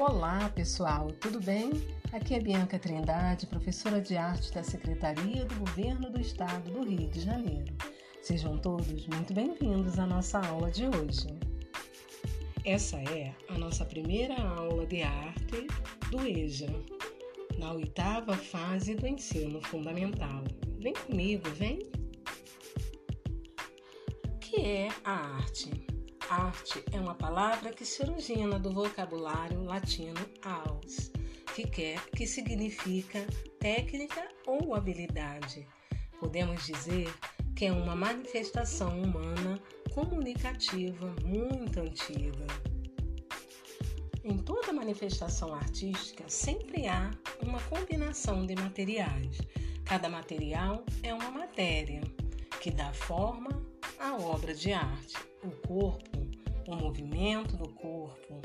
Olá, pessoal, tudo bem? Aqui é Bianca Trindade, professora de arte da Secretaria do Governo do Estado do Rio de Janeiro. Sejam todos muito bem-vindos à nossa aula de hoje. Essa é a nossa primeira aula de arte do EJA, na oitava fase do ensino fundamental. Vem comigo, vem! O que é a arte? Arte é uma palavra que se origina do vocabulário latino aus, que, quer, que significa técnica ou habilidade. Podemos dizer que é uma manifestação humana comunicativa muito antiga. Em toda manifestação artística sempre há uma combinação de materiais. Cada material é uma matéria que dá forma à obra de arte. O corpo o movimento do corpo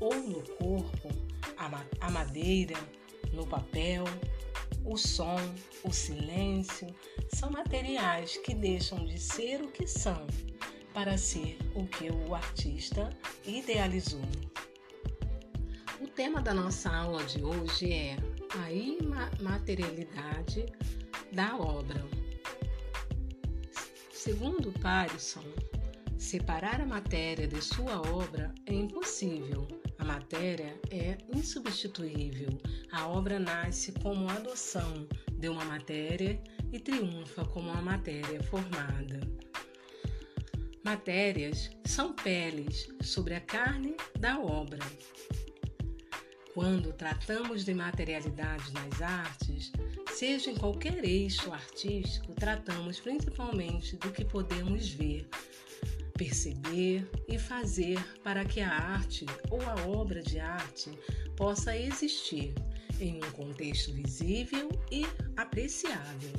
ou no corpo, a madeira, no papel, o som, o silêncio são materiais que deixam de ser o que são para ser o que o artista idealizou. O tema da nossa aula de hoje é a imaterialidade da obra. Segundo Parisson, Separar a matéria de sua obra é impossível. A matéria é insubstituível. A obra nasce como adoção de uma matéria e triunfa como uma matéria formada. Matérias são peles sobre a carne da obra. Quando tratamos de materialidade nas artes, seja em qualquer eixo artístico, tratamos principalmente do que podemos ver, perceber e fazer para que a arte ou a obra de arte possa existir em um contexto visível e apreciável.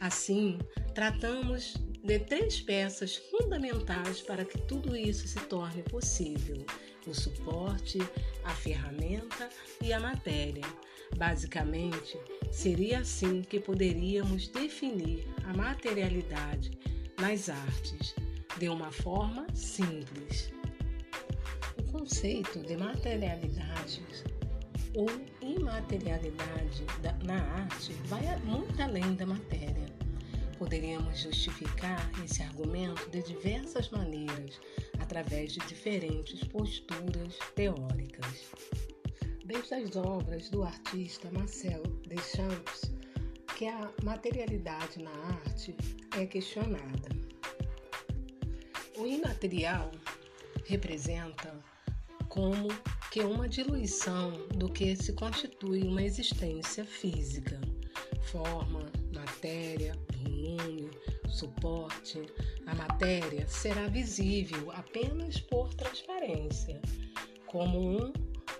Assim, tratamos de três peças fundamentais para que tudo isso se torne possível: o suporte, a ferramenta e a matéria. Basicamente, seria assim que poderíamos definir a materialidade nas artes de uma forma simples. O conceito de materialidade ou imaterialidade na arte vai muito além da matéria. Poderíamos justificar esse argumento de diversas maneiras, através de diferentes posturas teóricas. Desde as obras do artista Marcel Deschamps, que a materialidade na arte é questionada. O imaterial representa como que uma diluição do que se constitui uma existência física, forma, matéria, volume, suporte. A matéria será visível apenas por transparência, como um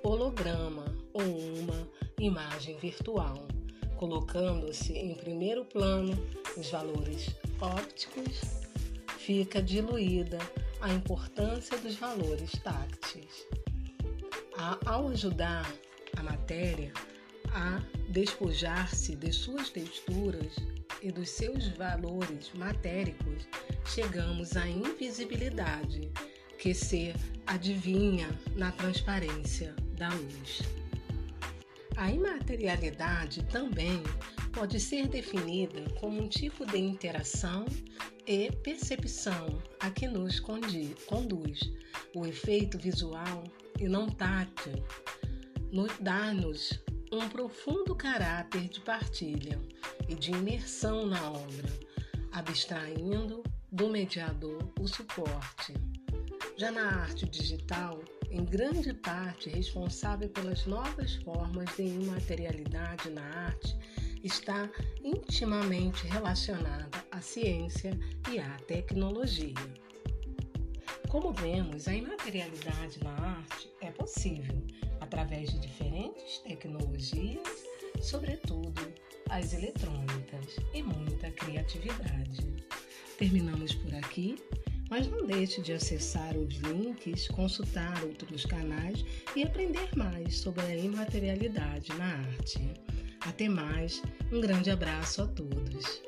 holograma ou uma imagem virtual, colocando-se em primeiro plano os valores ópticos fica diluída a importância dos valores tácteis. Ao ajudar a matéria a despojar-se de suas texturas e dos seus valores matéricos, chegamos à invisibilidade que se adivinha na transparência da luz. A imaterialidade também pode ser definida como um tipo de interação e percepção a que nos conduz. O efeito visual e não tátil dá-nos um profundo caráter de partilha e de imersão na obra, abstraindo do mediador o suporte. Já na arte digital, em grande parte responsável pelas novas formas de imaterialidade na arte, está intimamente relacionada à ciência e à tecnologia. Como vemos, a imaterialidade na arte é possível através de diferentes tecnologias, sobretudo as eletrônicas, e muita criatividade. Terminamos por aqui, mas não deixe de acessar os links, consultar outros canais e aprender mais sobre a imaterialidade na arte. Até mais, um grande abraço a todos.